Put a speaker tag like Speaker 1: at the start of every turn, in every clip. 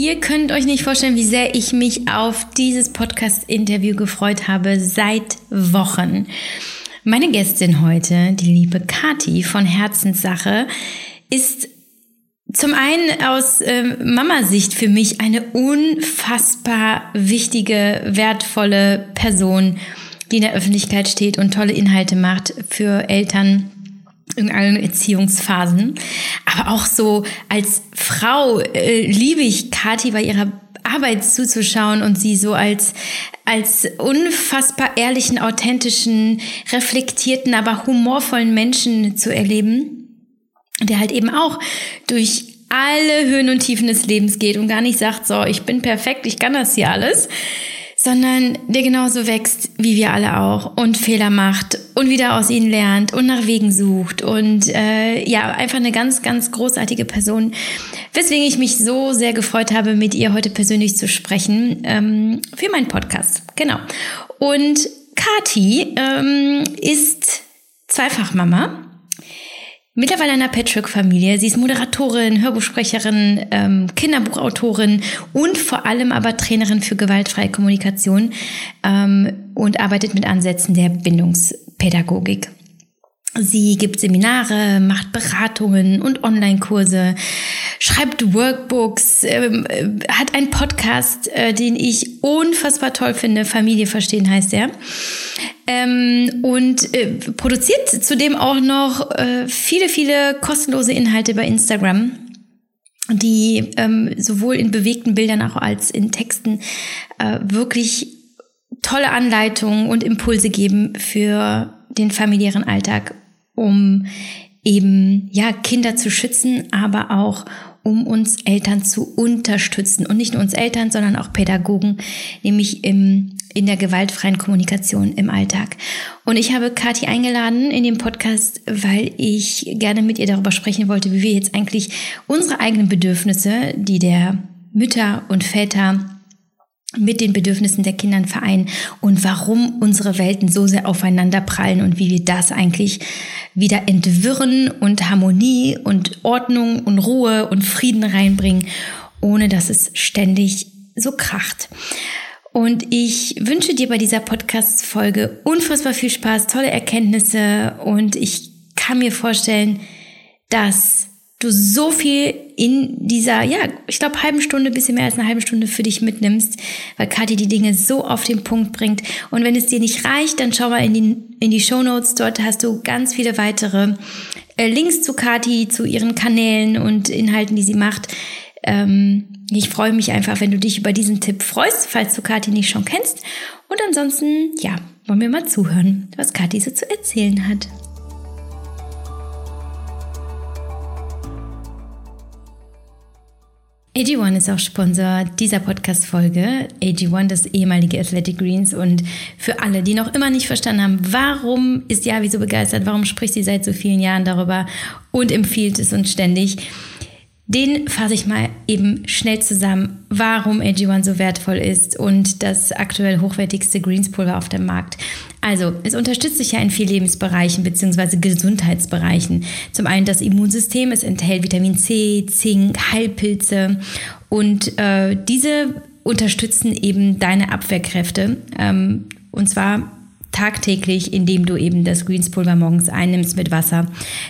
Speaker 1: Ihr könnt euch nicht vorstellen, wie sehr ich mich auf dieses Podcast-Interview gefreut habe seit Wochen. Meine Gästin heute, die liebe Kati von Herzenssache, ist zum einen aus äh, Mama-Sicht für mich eine unfassbar wichtige, wertvolle Person, die in der Öffentlichkeit steht und tolle Inhalte macht für Eltern in allen Erziehungsphasen. Aber auch so als Frau äh, liebe ich Kathi bei ihrer Arbeit zuzuschauen und sie so als, als unfassbar ehrlichen, authentischen, reflektierten, aber humorvollen Menschen zu erleben, der halt eben auch durch alle Höhen und Tiefen des Lebens geht und gar nicht sagt, so, ich bin perfekt, ich kann das hier alles, sondern der genauso wächst wie wir alle auch und Fehler macht und wieder aus ihnen lernt und nach Wegen sucht und äh, ja, einfach eine ganz, ganz großartige Person, weswegen ich mich so sehr gefreut habe, mit ihr heute persönlich zu sprechen ähm, für meinen Podcast. Genau. Und Kati ähm, ist Zweifachmama mittlerweile einer Patchwork-Familie. Sie ist Moderatorin, Hörbuchsprecherin, ähm, Kinderbuchautorin und vor allem aber Trainerin für gewaltfreie Kommunikation ähm, und arbeitet mit Ansätzen der Bindungspädagogik. Sie gibt Seminare, macht Beratungen und Online-Kurse, schreibt Workbooks, ähm, äh, hat einen Podcast, äh, den ich unfassbar toll finde. Familie verstehen heißt er. Ähm, und äh, produziert zudem auch noch äh, viele, viele kostenlose Inhalte bei Instagram die ähm, sowohl in bewegten Bildern auch als in Texten äh, wirklich tolle Anleitungen und Impulse geben für den familiären Alltag, um eben ja Kinder zu schützen, aber auch um uns Eltern zu unterstützen und nicht nur uns Eltern, sondern auch Pädagogen, nämlich im in der gewaltfreien Kommunikation im Alltag. Und ich habe Kathi eingeladen in dem Podcast, weil ich gerne mit ihr darüber sprechen wollte, wie wir jetzt eigentlich unsere eigenen Bedürfnisse, die der Mütter und Väter mit den Bedürfnissen der Kinder vereinen und warum unsere Welten so sehr aufeinander prallen und wie wir das eigentlich wieder entwirren und Harmonie und Ordnung und Ruhe und Frieden reinbringen, ohne dass es ständig so kracht. Und ich wünsche dir bei dieser Podcast-Folge unfassbar viel Spaß, tolle Erkenntnisse und ich kann mir vorstellen, dass du so viel in dieser, ja, ich glaube, halben Stunde, bisschen mehr als eine halbe Stunde für dich mitnimmst, weil Kathi die Dinge so auf den Punkt bringt. Und wenn es dir nicht reicht, dann schau mal in die, in die Show Notes. Dort hast du ganz viele weitere äh, Links zu Kathi, zu ihren Kanälen und Inhalten, die sie macht. Ähm, ich freue mich einfach, wenn du dich über diesen Tipp freust, falls du Kathi nicht schon kennst. Und ansonsten, ja, wollen wir mal zuhören, was Kathi so zu erzählen hat. AG1 ist auch Sponsor dieser Podcast-Folge. AG1, das ehemalige Athletic Greens. Und für alle, die noch immer nicht verstanden haben, warum ist Javi so begeistert, warum spricht sie seit so vielen Jahren darüber und empfiehlt es uns ständig, den fasse ich mal eben schnell zusammen, warum AG1 so wertvoll ist und das aktuell hochwertigste Greenspulver auf dem Markt. Also, es unterstützt sich ja in vielen Lebensbereichen bzw. Gesundheitsbereichen. Zum einen das Immunsystem, es enthält Vitamin C, Zink, Heilpilze und äh, diese unterstützen eben deine Abwehrkräfte. Ähm, und zwar tagtäglich, indem du eben das Greenspulver morgens einnimmst mit Wasser.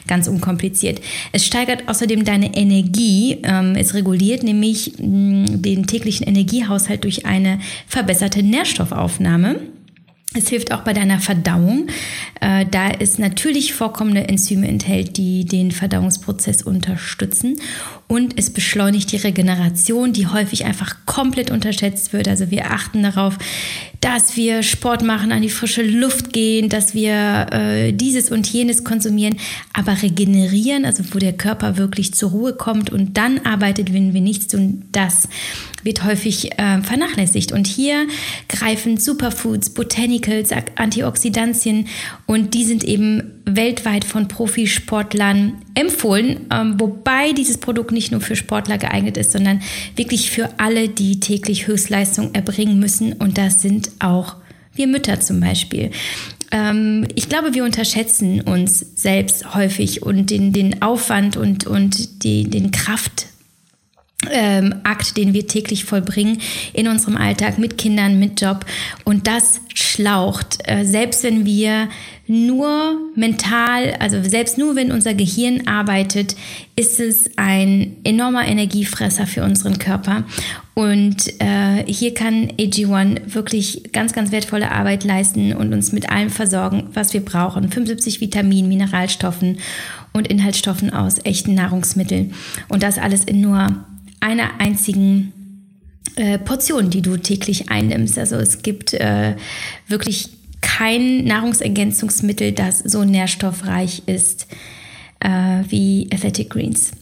Speaker 1: Ganz unkompliziert. Es steigert außerdem deine Energie. Ähm, es reguliert nämlich mh, den täglichen Energiehaushalt durch eine verbesserte Nährstoffaufnahme. Es hilft auch bei deiner Verdauung, äh, da es natürlich vorkommende Enzyme enthält, die den Verdauungsprozess unterstützen. Und es beschleunigt die Regeneration, die häufig einfach komplett unterschätzt wird. Also wir achten darauf, dass wir Sport machen, an die frische Luft gehen, dass wir äh, dieses und jenes konsumieren, aber regenerieren, also wo der Körper wirklich zur Ruhe kommt und dann arbeitet, wenn wir nichts tun, das wird häufig äh, vernachlässigt. Und hier greifen Superfoods, Botanicals, Antioxidantien und die sind eben weltweit von Profisportlern empfohlen, ähm, wobei dieses Produkt nicht nur für Sportler geeignet ist, sondern wirklich für alle, die täglich Höchstleistung erbringen müssen. Und das sind auch wir Mütter zum Beispiel. Ähm, ich glaube, wir unterschätzen uns selbst häufig und den, den Aufwand und, und die, den Kraft ähm, Akt, den wir täglich vollbringen in unserem Alltag mit Kindern, mit Job. Und das schlaucht, äh, selbst wenn wir nur mental, also selbst nur wenn unser Gehirn arbeitet, ist es ein enormer Energiefresser für unseren Körper. Und äh, hier kann AG1 wirklich ganz, ganz wertvolle Arbeit leisten und uns mit allem versorgen, was wir brauchen. 75 Vitaminen, Mineralstoffen und Inhaltsstoffen aus echten Nahrungsmitteln. Und das alles in nur einer einzigen äh, Portion, die du täglich einnimmst. Also es gibt äh, wirklich kein Nahrungsergänzungsmittel, das so nährstoffreich ist äh, wie Athletic Greens.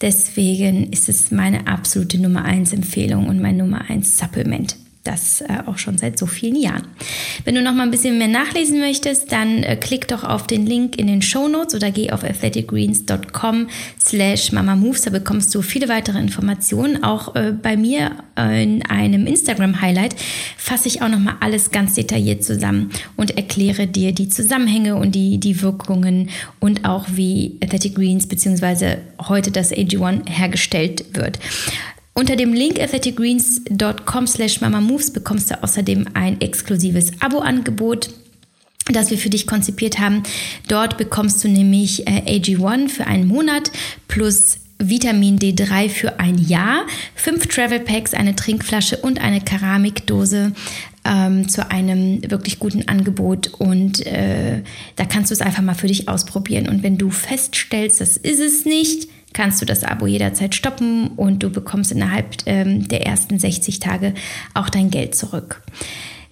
Speaker 1: Deswegen ist es meine absolute Nummer 1 Empfehlung und mein Nummer 1 Supplement. Das äh, auch schon seit so vielen Jahren. Wenn du noch mal ein bisschen mehr nachlesen möchtest, dann äh, klick doch auf den Link in den Show Notes oder geh auf athleticgreens.com slash mamamoves. Da bekommst du viele weitere Informationen. Auch äh, bei mir äh, in einem Instagram-Highlight fasse ich auch noch mal alles ganz detailliert zusammen und erkläre dir die Zusammenhänge und die, die Wirkungen und auch wie Athletic Greens beziehungsweise heute das AG1 hergestellt wird. Unter dem Link athleticgreens.com slash mamamoves bekommst du außerdem ein exklusives Abo-Angebot das wir für dich konzipiert haben. Dort bekommst du nämlich äh, AG1 für einen Monat plus Vitamin D3 für ein Jahr, fünf Travel Packs, eine Trinkflasche und eine Keramikdose ähm, zu einem wirklich guten Angebot. Und äh, da kannst du es einfach mal für dich ausprobieren. Und wenn du feststellst, das ist es nicht, kannst du das Abo jederzeit stoppen und du bekommst innerhalb ähm, der ersten 60 Tage auch dein Geld zurück.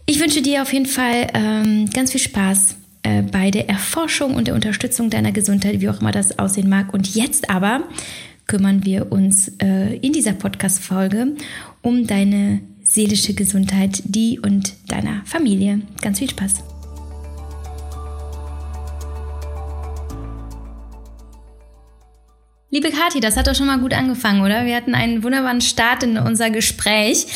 Speaker 1: Ich wünsche dir auf jeden Fall ähm, ganz viel Spaß äh, bei der Erforschung und der Unterstützung deiner Gesundheit, wie auch immer das aussehen mag. Und jetzt aber kümmern wir uns äh, in dieser Podcast-Folge um deine seelische Gesundheit, die und deiner Familie. Ganz viel Spaß! Liebe Kathi, das hat doch schon mal gut angefangen, oder? Wir hatten einen wunderbaren Start in unser Gespräch.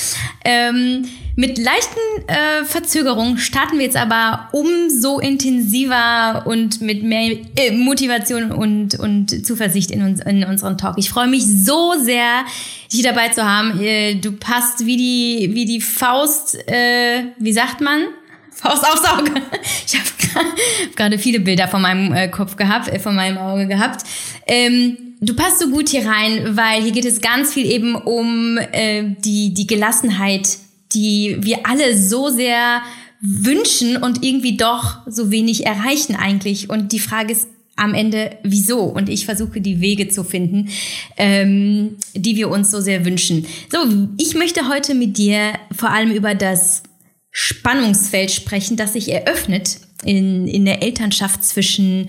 Speaker 1: Ähm, mit leichten äh, Verzögerungen starten wir jetzt aber umso intensiver und mit mehr äh, Motivation und, und Zuversicht in, uns, in unseren Talk. Ich freue mich so sehr, dich dabei zu haben. Äh, du passt wie die, wie die Faust, äh, wie sagt man? Faust aufs Auge. Ich habe gerade viele Bilder von meinem äh, Kopf gehabt, äh, von meinem Auge gehabt. Ähm, du passt so gut hier rein, weil hier geht es ganz viel eben um äh, die, die Gelassenheit, die wir alle so sehr wünschen und irgendwie doch so wenig erreichen eigentlich. Und die Frage ist am Ende, wieso? Und ich versuche die Wege zu finden, ähm, die wir uns so sehr wünschen. So, ich möchte heute mit dir vor allem über das Spannungsfeld sprechen, das sich eröffnet in, in der Elternschaft zwischen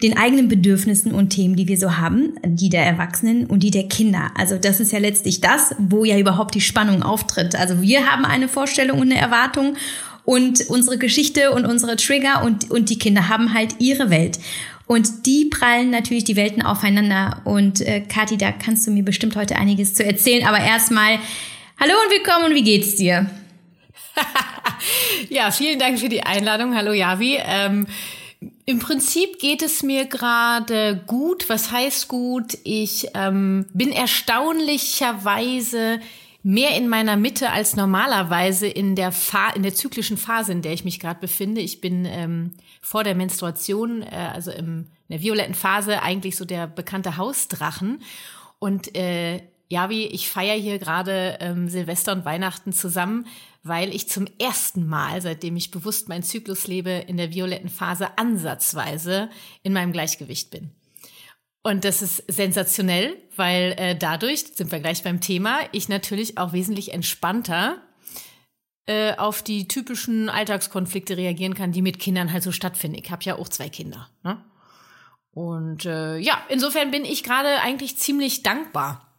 Speaker 1: den eigenen Bedürfnissen und Themen, die wir so haben, die der Erwachsenen und die der Kinder. Also das ist ja letztlich das, wo ja überhaupt die Spannung auftritt. Also wir haben eine Vorstellung und eine Erwartung und unsere Geschichte und unsere Trigger und, und die Kinder haben halt ihre Welt. Und die prallen natürlich die Welten aufeinander. Und äh, Kathi, da kannst du mir bestimmt heute einiges zu erzählen. Aber erstmal, hallo und willkommen und wie geht's dir?
Speaker 2: ja, vielen Dank für die Einladung. Hallo Javi. Ähm, im Prinzip geht es mir gerade gut. Was heißt gut? Ich ähm, bin erstaunlicherweise mehr in meiner Mitte als normalerweise in der, Fa in der zyklischen Phase, in der ich mich gerade befinde. Ich bin ähm, vor der Menstruation, äh, also im, in der violetten Phase, eigentlich so der bekannte Hausdrachen. Und äh, ja, wie ich feiere hier gerade ähm, Silvester und Weihnachten zusammen weil ich zum ersten Mal, seitdem ich bewusst meinen Zyklus lebe, in der violetten Phase ansatzweise in meinem Gleichgewicht bin. Und das ist sensationell, weil äh, dadurch, sind wir gleich beim Thema, ich natürlich auch wesentlich entspannter äh, auf die typischen Alltagskonflikte reagieren kann, die mit Kindern halt so stattfinden. Ich habe ja auch zwei Kinder. Ne? Und äh, ja, insofern bin ich gerade eigentlich ziemlich dankbar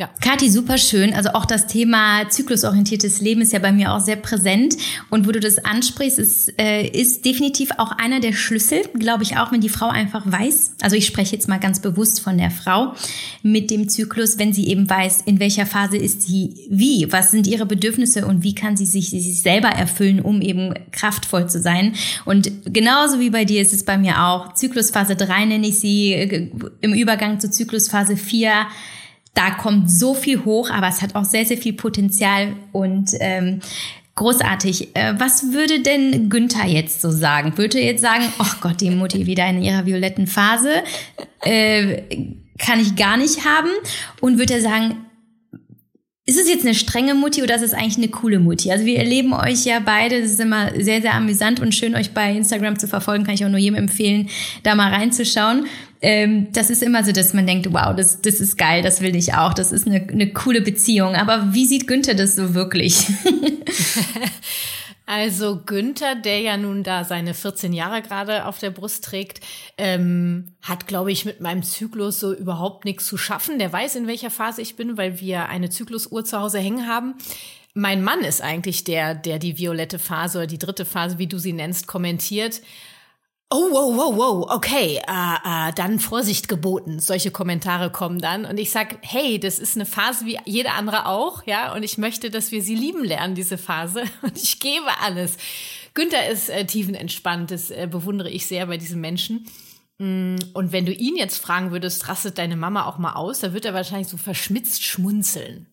Speaker 1: ja. Kathi, super schön. Also auch das Thema zyklusorientiertes Leben ist ja bei mir auch sehr präsent. Und wo du das ansprichst, ist, äh, ist definitiv auch einer der Schlüssel, glaube ich auch, wenn die Frau einfach weiß. Also ich spreche jetzt mal ganz bewusst von der Frau mit dem Zyklus, wenn sie eben weiß, in welcher Phase ist sie wie, was sind ihre Bedürfnisse und wie kann sie sich, sich selber erfüllen, um eben kraftvoll zu sein. Und genauso wie bei dir ist es bei mir auch. Zyklusphase 3 nenne ich sie, äh, im Übergang zur Zyklusphase 4 da kommt so viel hoch, aber es hat auch sehr, sehr viel Potenzial und ähm, großartig. Äh, was würde denn Günther jetzt so sagen? Würde er jetzt sagen, oh Gott, die Mutti wieder in ihrer violetten Phase, äh, kann ich gar nicht haben? Und würde er sagen, ist es jetzt eine strenge Mutti oder ist es eigentlich eine coole Mutti? Also wir erleben euch ja beide, das ist immer sehr, sehr amüsant und schön, euch bei Instagram zu verfolgen, kann ich auch nur jedem empfehlen, da mal reinzuschauen. Ähm, das ist immer so, dass man denkt, wow, das, das ist geil, das will ich auch, das ist eine, eine coole Beziehung. Aber wie sieht Günther das so wirklich?
Speaker 2: Also Günther, der ja nun da seine 14 Jahre gerade auf der Brust trägt, ähm, hat, glaube ich, mit meinem Zyklus so überhaupt nichts zu schaffen. Der weiß, in welcher Phase ich bin, weil wir eine Zyklusuhr zu Hause hängen haben. Mein Mann ist eigentlich der, der die violette Phase oder die dritte Phase, wie du sie nennst, kommentiert. Oh, wow, wow, wow, okay, äh, äh, dann Vorsicht geboten. Solche Kommentare kommen dann und ich sag, hey, das ist eine Phase wie jede andere auch, ja, und ich möchte, dass wir sie lieben lernen, diese Phase, und ich gebe alles. Günther ist äh, tiefenentspannt, das äh, bewundere ich sehr bei diesem Menschen. Mm, und wenn du ihn jetzt fragen würdest, rastet deine Mama auch mal aus, da wird er wahrscheinlich so verschmitzt schmunzeln.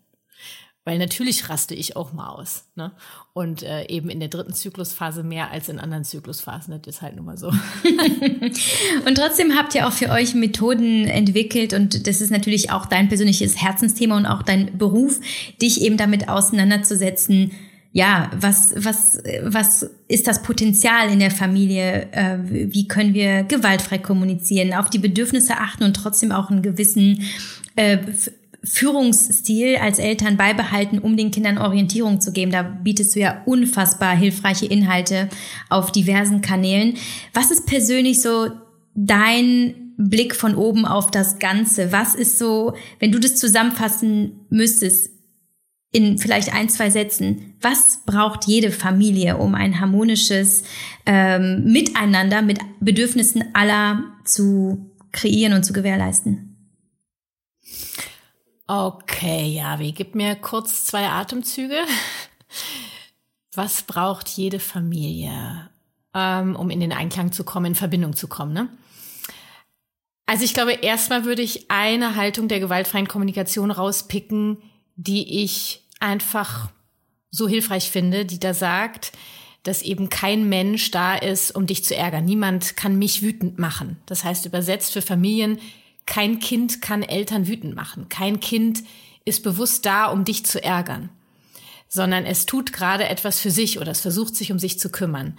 Speaker 2: Weil natürlich raste ich auch mal aus. Ne? Und äh, eben in der dritten Zyklusphase mehr als in anderen Zyklusphasen. Das ist halt nun mal so.
Speaker 1: und trotzdem habt ihr auch für euch Methoden entwickelt und das ist natürlich auch dein persönliches Herzensthema und auch dein Beruf, dich eben damit auseinanderzusetzen, ja, was, was, was ist das Potenzial in der Familie? Äh, wie können wir gewaltfrei kommunizieren, auf die Bedürfnisse achten und trotzdem auch einen gewissen äh, Führungsstil als Eltern beibehalten, um den Kindern Orientierung zu geben. Da bietest du ja unfassbar hilfreiche Inhalte auf diversen Kanälen. Was ist persönlich so dein Blick von oben auf das Ganze? Was ist so, wenn du das zusammenfassen müsstest, in vielleicht ein, zwei Sätzen, was braucht jede Familie, um ein harmonisches ähm, Miteinander mit Bedürfnissen aller zu kreieren und zu gewährleisten?
Speaker 2: Okay, Javi, gib mir kurz zwei Atemzüge. Was braucht jede Familie, ähm, um in den Einklang zu kommen, in Verbindung zu kommen? Ne? Also ich glaube, erstmal würde ich eine Haltung der gewaltfreien Kommunikation rauspicken, die ich einfach so hilfreich finde, die da sagt, dass eben kein Mensch da ist, um dich zu ärgern. Niemand kann mich wütend machen. Das heißt übersetzt für Familien, kein Kind kann Eltern wütend machen. Kein Kind ist bewusst da, um dich zu ärgern, sondern es tut gerade etwas für sich oder es versucht sich um sich zu kümmern.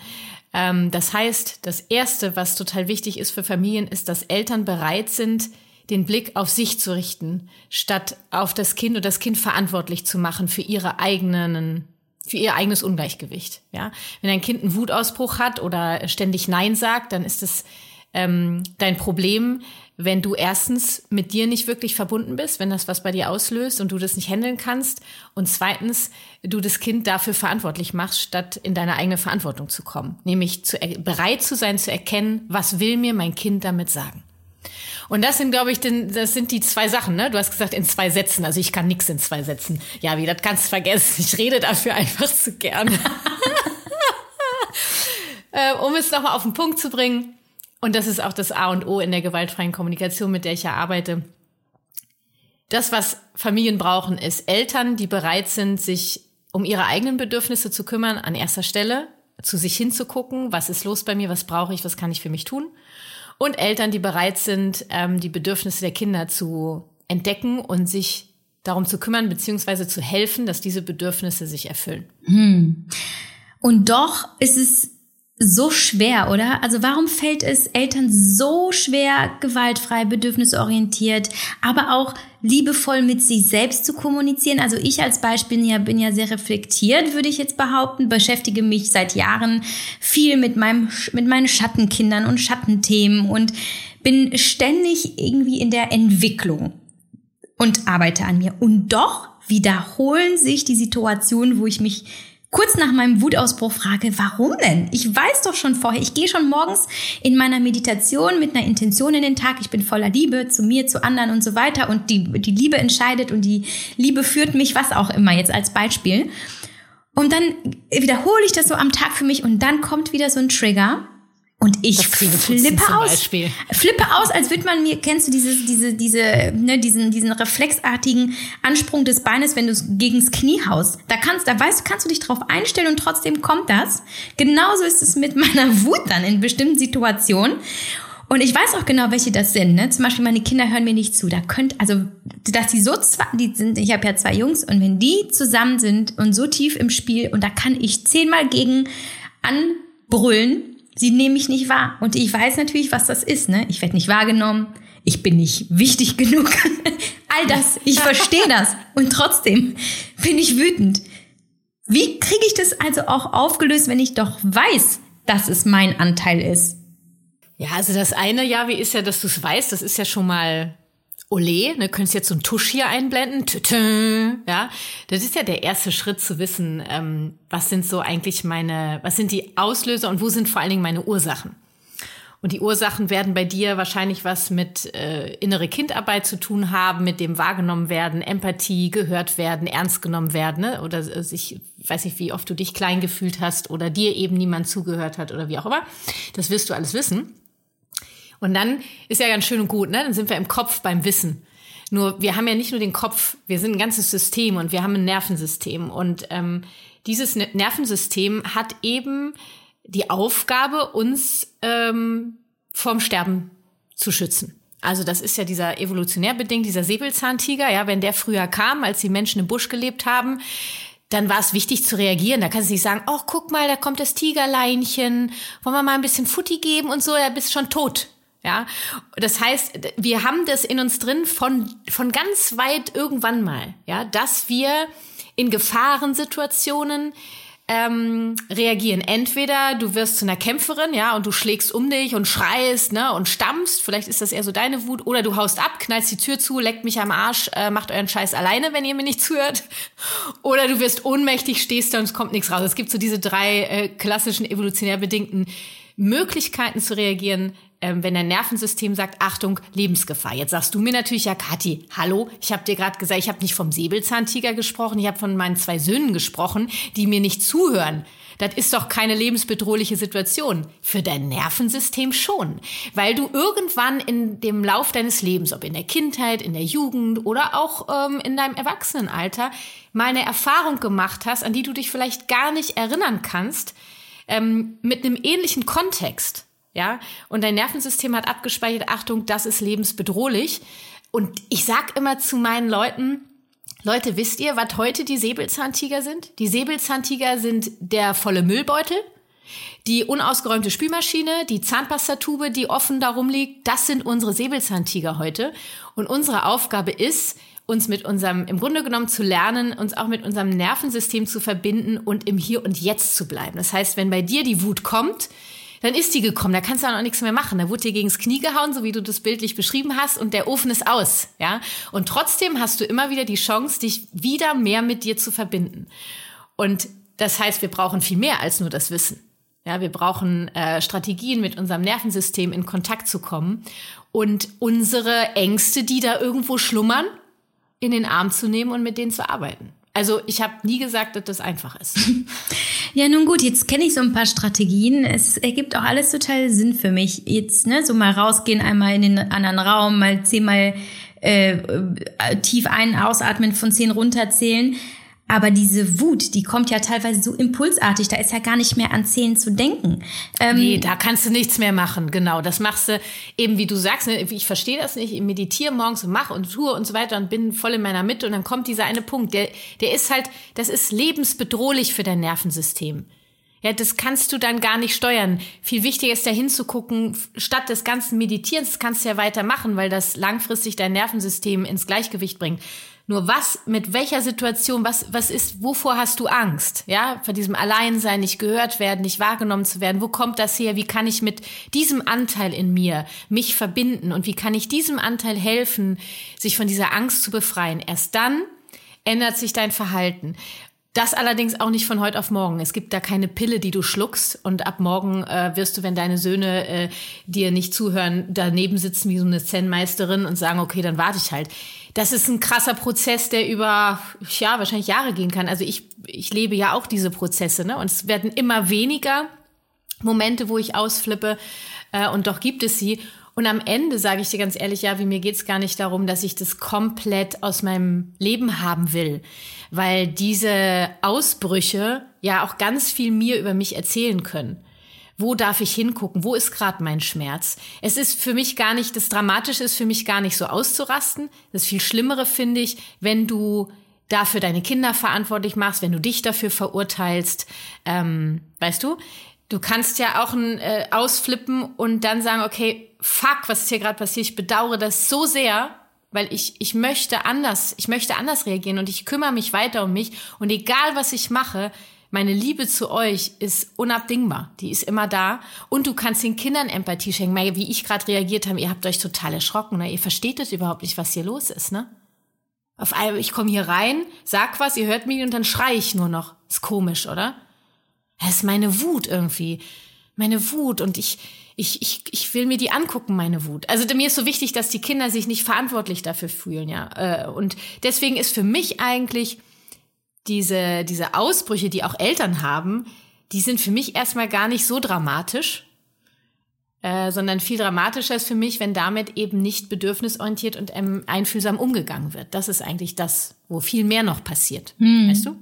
Speaker 2: Ähm, das heißt, das Erste, was total wichtig ist für Familien, ist, dass Eltern bereit sind, den Blick auf sich zu richten, statt auf das Kind und das Kind verantwortlich zu machen für ihre eigenen für ihr eigenes Ungleichgewicht. Ja, wenn ein Kind einen Wutausbruch hat oder ständig Nein sagt, dann ist es ähm, dein Problem wenn du erstens mit dir nicht wirklich verbunden bist, wenn das was bei dir auslöst und du das nicht handeln kannst und zweitens du das Kind dafür verantwortlich machst, statt in deine eigene Verantwortung zu kommen, nämlich zu, bereit zu sein zu erkennen, was will mir mein Kind damit sagen. Und das sind, glaube ich, den, das sind die zwei Sachen, ne? Du hast gesagt, in zwei Sätzen. Also ich kann nichts in zwei Sätzen. Ja, wie, das kannst du vergessen. Ich rede dafür einfach zu gern. äh, um es nochmal auf den Punkt zu bringen. Und das ist auch das A und O in der gewaltfreien Kommunikation, mit der ich ja arbeite. Das, was Familien brauchen, ist Eltern, die bereit sind, sich um ihre eigenen Bedürfnisse zu kümmern, an erster Stelle, zu sich hinzugucken, was ist los bei mir, was brauche ich, was kann ich für mich tun. Und Eltern, die bereit sind, ähm, die Bedürfnisse der Kinder zu entdecken und sich darum zu kümmern, beziehungsweise zu helfen, dass diese Bedürfnisse sich erfüllen.
Speaker 1: Hm. Und doch ist es so schwer, oder? Also warum fällt es Eltern so schwer, gewaltfrei, bedürfnisorientiert, aber auch liebevoll mit sich selbst zu kommunizieren? Also ich als Beispiel ja, bin ja sehr reflektiert, würde ich jetzt behaupten, beschäftige mich seit Jahren viel mit meinem, mit meinen Schattenkindern und Schattenthemen und bin ständig irgendwie in der Entwicklung und arbeite an mir. Und doch wiederholen sich die Situationen, wo ich mich kurz nach meinem Wutausbruch frage, warum denn? Ich weiß doch schon vorher, ich gehe schon morgens in meiner Meditation mit einer Intention in den Tag, ich bin voller Liebe zu mir, zu anderen und so weiter und die, die Liebe entscheidet und die Liebe führt mich, was auch immer jetzt als Beispiel. Und dann wiederhole ich das so am Tag für mich und dann kommt wieder so ein Trigger Und ich flippe aus. Flippe aus, als würde man mir, kennst du diese, diese, diese, ne, diesen, diesen reflexartigen Ansprung des Beines, wenn du es gegens Knie haust. Da kannst, da weißt du, kannst du dich drauf einstellen und trotzdem kommt das. Genauso ist es mit meiner Wut dann in bestimmten Situationen. Und ich weiß auch genau, welche das sind. Ne? Zum Beispiel meine Kinder hören mir nicht zu. Da könnt, also, dass die so zwei, die sind, ich habe ja zwei Jungs und wenn die zusammen sind und so tief im Spiel und da kann ich zehnmal gegen anbrüllen, Sie nehmen mich nicht wahr. Und ich weiß natürlich, was das ist. Ne? Ich werde nicht wahrgenommen. Ich bin nicht wichtig genug. All das, ich verstehe das. Und trotzdem bin ich wütend. Wie kriege ich das also auch aufgelöst, wenn ich doch weiß, dass es mein Anteil ist?
Speaker 2: Ja, also das eine, ja, wie ist ja, dass du es weißt, das ist ja schon mal Ole, ne, könntest jetzt so einen Tusch hier einblenden, Tütü, ja, das ist ja der erste Schritt zu wissen, ähm, was sind so eigentlich meine, was sind die Auslöser und wo sind vor allen Dingen meine Ursachen. Und die Ursachen werden bei dir wahrscheinlich was mit äh, innere Kindarbeit zu tun haben, mit dem wahrgenommen werden, Empathie, gehört werden, ernst genommen werden, ne? oder äh, sich, weiß nicht, wie oft du dich klein gefühlt hast oder dir eben niemand zugehört hat oder wie auch immer. Das wirst du alles wissen. Und dann ist ja ganz schön und gut, ne? Dann sind wir im Kopf beim Wissen. Nur wir haben ja nicht nur den Kopf, wir sind ein ganzes System und wir haben ein Nervensystem. Und ähm, dieses Nervensystem hat eben die Aufgabe, uns ähm, vorm Sterben zu schützen. Also das ist ja dieser evolutionär bedingt, dieser Säbelzahntiger, ja, wenn der früher kam, als die Menschen im Busch gelebt haben, dann war es wichtig zu reagieren. Da kannst du nicht sagen, oh, guck mal, da kommt das Tigerleinchen, wollen wir mal ein bisschen Futti geben und so, er bist schon tot. Ja, das heißt, wir haben das in uns drin von, von ganz weit irgendwann mal, ja, dass wir in Gefahrensituationen ähm, reagieren. Entweder du wirst zu einer Kämpferin, ja, und du schlägst um dich und schreist, ne, und stammst, vielleicht ist das eher so deine Wut, oder du haust ab, knallst die Tür zu, leckt mich am Arsch, äh, macht euren Scheiß alleine, wenn ihr mir nicht zuhört. Oder du wirst ohnmächtig, stehst da und es kommt nichts raus. Es gibt so diese drei äh, klassischen evolutionär bedingten Möglichkeiten zu reagieren, ähm, wenn dein Nervensystem sagt, Achtung, Lebensgefahr. Jetzt sagst du mir natürlich, ja, Kathi, hallo, ich habe dir gerade gesagt, ich habe nicht vom Säbelzahntiger gesprochen, ich habe von meinen zwei Söhnen gesprochen, die mir nicht zuhören. Das ist doch keine lebensbedrohliche Situation. Für dein Nervensystem schon. Weil du irgendwann in dem Lauf deines Lebens, ob in der Kindheit, in der Jugend oder auch ähm, in deinem Erwachsenenalter, mal eine Erfahrung gemacht hast, an die du dich vielleicht gar nicht erinnern kannst, ähm, mit einem ähnlichen Kontext ja, und dein Nervensystem hat abgespeichert, Achtung, das ist lebensbedrohlich. Und ich sag immer zu meinen Leuten, Leute, wisst ihr, was heute die Säbelzahntiger sind? Die Säbelzahntiger sind der volle Müllbeutel, die unausgeräumte Spülmaschine, die Zahnpastatube, die offen darum liegt, das sind unsere Säbelzahntiger heute. Und unsere Aufgabe ist, uns mit unserem, im Grunde genommen zu lernen, uns auch mit unserem Nervensystem zu verbinden und im Hier und Jetzt zu bleiben. Das heißt, wenn bei dir die Wut kommt, dann ist die gekommen, da kannst du auch nichts mehr machen. Da wurde dir gegens Knie gehauen, so wie du das bildlich beschrieben hast, und der Ofen ist aus, ja. Und trotzdem hast du immer wieder die Chance, dich wieder mehr mit dir zu verbinden. Und das heißt, wir brauchen viel mehr als nur das Wissen. Ja, wir brauchen äh, Strategien, mit unserem Nervensystem in Kontakt zu kommen und unsere Ängste, die da irgendwo schlummern, in den Arm zu nehmen und mit denen zu arbeiten. Also ich habe nie gesagt, dass das einfach ist.
Speaker 1: Ja, nun gut, jetzt kenne ich so ein paar Strategien. Es ergibt auch alles total Sinn für mich. Jetzt, ne, so mal rausgehen, einmal in den anderen Raum, mal zehnmal äh, tief ein, ausatmen, von zehn runterzählen. Aber diese Wut, die kommt ja teilweise so impulsartig, da ist ja gar nicht mehr an Zählen zu denken.
Speaker 2: Ähm, nee, da kannst du nichts mehr machen, genau. Das machst du eben, wie du sagst, ne, ich verstehe das nicht, ich meditiere morgens und mach und tue und so weiter und bin voll in meiner Mitte und dann kommt dieser eine Punkt, der, der ist halt, das ist lebensbedrohlich für dein Nervensystem. Ja, das kannst du dann gar nicht steuern. Viel wichtiger ist da hinzugucken, statt des ganzen Meditierens kannst du ja weitermachen, weil das langfristig dein Nervensystem ins Gleichgewicht bringt. Nur was, mit welcher Situation, was, was ist, wovor hast du Angst? Ja, vor diesem Alleinsein, nicht gehört werden, nicht wahrgenommen zu werden. Wo kommt das her? Wie kann ich mit diesem Anteil in mir mich verbinden? Und wie kann ich diesem Anteil helfen, sich von dieser Angst zu befreien? Erst dann ändert sich dein Verhalten. Das allerdings auch nicht von heute auf morgen. Es gibt da keine Pille, die du schluckst und ab morgen äh, wirst du, wenn deine Söhne äh, dir nicht zuhören, daneben sitzen wie so eine Zen-Meisterin und sagen, okay, dann warte ich halt das ist ein krasser Prozess, der über, ja, wahrscheinlich Jahre gehen kann. Also ich, ich lebe ja auch diese Prozesse, ne? Und es werden immer weniger Momente, wo ich ausflippe äh, und doch gibt es sie. Und am Ende sage ich dir ganz ehrlich, ja, wie mir geht's gar nicht darum, dass ich das komplett aus meinem Leben haben will, weil diese Ausbrüche ja auch ganz viel mir über mich erzählen können. Wo darf ich hingucken? Wo ist gerade mein Schmerz? Es ist für mich gar nicht, das Dramatische ist für mich gar nicht so auszurasten. Das viel Schlimmere finde ich, wenn du dafür deine Kinder verantwortlich machst, wenn du dich dafür verurteilst. Ähm, weißt du, du kannst ja auch ein, äh, ausflippen und dann sagen, okay, fuck, was ist hier gerade passiert? Ich bedauere das so sehr, weil ich, ich möchte anders, ich möchte anders reagieren und ich kümmere mich weiter um mich und egal was ich mache, meine Liebe zu euch ist unabdingbar. Die ist immer da. Und du kannst den Kindern Empathie schenken. Wie ich gerade reagiert habe, ihr habt euch total erschrocken. Ne? Ihr versteht es überhaupt nicht, was hier los ist. Ne? Auf einmal, ich komme hier rein, sag was, ihr hört mich und dann schrei ich nur noch. Ist komisch, oder? Das ist meine Wut irgendwie. Meine Wut und ich, ich, ich, ich will mir die angucken, meine Wut. Also mir ist so wichtig, dass die Kinder sich nicht verantwortlich dafür fühlen, ja. Äh, und deswegen ist für mich eigentlich diese, diese Ausbrüche, die auch Eltern haben, die sind für mich erstmal gar nicht so dramatisch, äh, sondern viel dramatischer ist für mich, wenn damit eben nicht bedürfnisorientiert und ähm, einfühlsam umgegangen wird. Das ist eigentlich das, wo viel mehr noch passiert. Hm. Weißt du?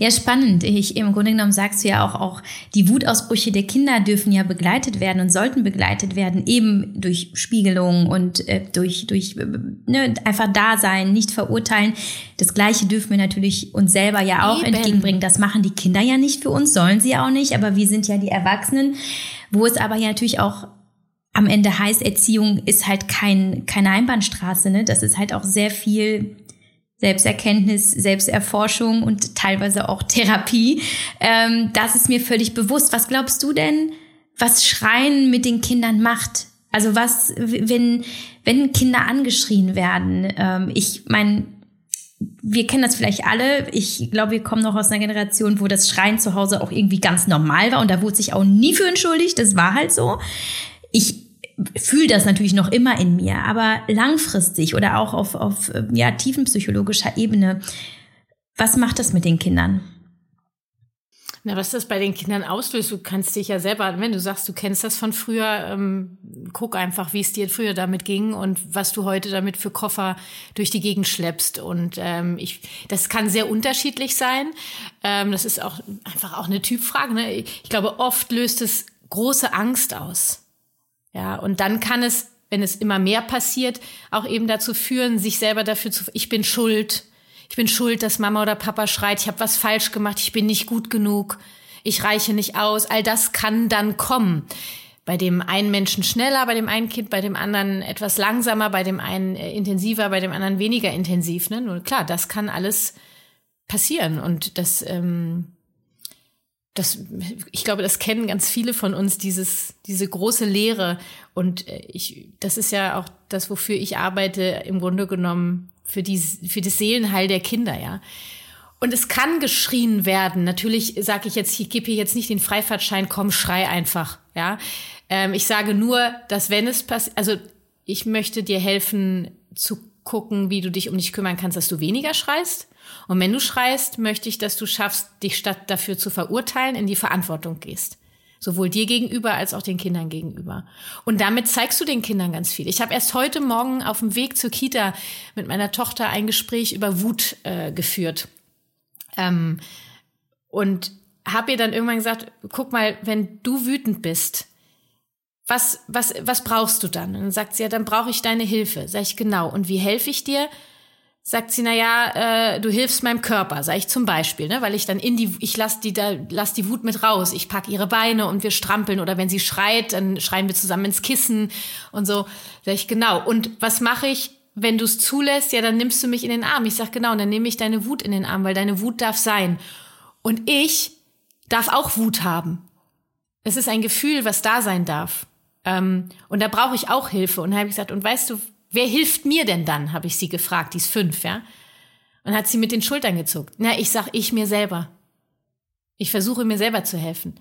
Speaker 1: Ja, spannend. Ich, Im Grunde genommen sagst du ja auch, auch die Wutausbrüche der Kinder dürfen ja begleitet werden und sollten begleitet werden, eben durch Spiegelung und äh, durch, durch äh, ne, einfach da sein, nicht verurteilen. Das Gleiche dürfen wir natürlich uns selber ja auch eben. entgegenbringen. Das machen die Kinder ja nicht für uns, sollen sie auch nicht, aber wir sind ja die Erwachsenen, wo es aber ja natürlich auch am Ende heißt, Erziehung ist halt kein, keine Einbahnstraße, ne? Das ist halt auch sehr viel Selbsterkenntnis, Selbsterforschung und teilweise auch Therapie. Ähm, das ist mir völlig bewusst. Was glaubst du denn, was Schreien mit den Kindern macht? Also was, wenn, wenn Kinder angeschrien werden? Ähm, ich meine, wir kennen das vielleicht alle. Ich glaube, wir kommen noch aus einer Generation, wo das Schreien zu Hause auch irgendwie ganz normal war und da wurde sich auch nie für entschuldigt. Das war halt so ich fühle das natürlich noch immer in mir, aber langfristig oder auch auf, auf ja, tiefenpsychologischer Ebene, was macht das mit den Kindern?
Speaker 2: Na, was das bei den Kindern auslöst, du kannst dich ja selber, wenn du sagst, du kennst das von früher, ähm, guck einfach, wie es dir früher damit ging und was du heute damit für Koffer durch die Gegend schleppst. Und ähm, ich, das kann sehr unterschiedlich sein. Ähm, das ist auch einfach auch eine Typfrage. Ne? Ich glaube, oft löst es große Angst aus. Ja, und dann kann es, wenn es immer mehr passiert, auch eben dazu führen, sich selber dafür zu, ich bin schuld, ich bin schuld, dass Mama oder Papa schreit, ich habe was falsch gemacht, ich bin nicht gut genug, ich reiche nicht aus. All das kann dann kommen. Bei dem einen Menschen schneller, bei dem einen Kind, bei dem anderen etwas langsamer, bei dem einen äh, intensiver, bei dem anderen weniger intensiv. Ne? Nur klar, das kann alles passieren und das ähm, das, ich glaube, das kennen ganz viele von uns, dieses, diese große Lehre. Und äh, ich, das ist ja auch das, wofür ich arbeite, im Grunde genommen für die, für das Seelenheil der Kinder, ja. Und es kann geschrien werden. Natürlich sage ich jetzt, ich gebe hier jetzt nicht den Freifahrtschein, komm, schrei einfach, ja. Ähm, ich sage nur, dass wenn es passiert, also ich möchte dir helfen zu gucken, wie du dich um dich kümmern kannst, dass du weniger schreist und wenn du schreist, möchte ich, dass du schaffst, dich statt dafür zu verurteilen, in die Verantwortung gehst. Sowohl dir gegenüber als auch den Kindern gegenüber. Und damit zeigst du den Kindern ganz viel. Ich habe erst heute Morgen auf dem Weg zur Kita mit meiner Tochter ein Gespräch über Wut äh, geführt. Ähm, und habe ihr dann irgendwann gesagt, guck mal, wenn du wütend bist, was, was, was brauchst du dann? Und dann sagt sie, ja, dann brauche ich deine Hilfe. Sag ich, genau. Und wie helfe ich dir? Sagt sie, na ja, äh, du hilfst meinem Körper, sag ich zum Beispiel, ne, weil ich dann in die, ich lass die da, lass die Wut mit raus, ich pack ihre Beine und wir strampeln oder wenn sie schreit, dann schreien wir zusammen ins Kissen und so, sag ich genau. Und was mache ich, wenn du es zulässt? Ja, dann nimmst du mich in den Arm. Ich sag genau, dann nehme ich deine Wut in den Arm, weil deine Wut darf sein. Und ich darf auch Wut haben. Es ist ein Gefühl, was da sein darf. Ähm, und da brauche ich auch Hilfe. Und habe ich gesagt, und weißt du, Wer hilft mir denn dann? habe ich sie gefragt. Die ist fünf, ja. Und hat sie mit den Schultern gezuckt. Na, ich sag ich mir selber. Ich versuche mir selber zu helfen.